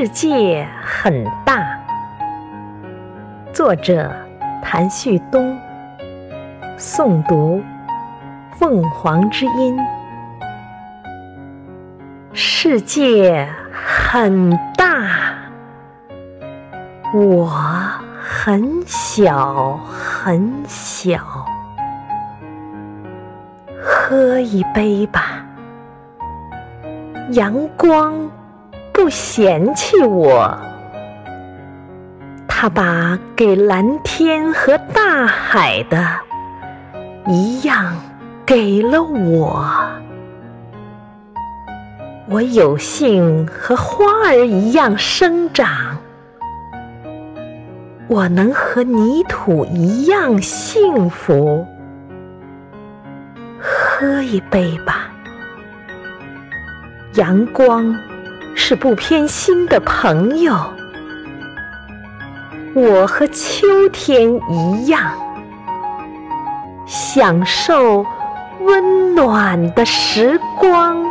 世界很大。作者：谭旭东。诵读：凤凰之音。世界很大，我很小很小。喝一杯吧，阳光不嫌弃我，他把给蓝天和大海的一样给了我。我有幸和花儿一样生长，我能和泥土一样幸福。喝一杯吧，阳光是不偏心的朋友。我和秋天一样，享受温暖的时光。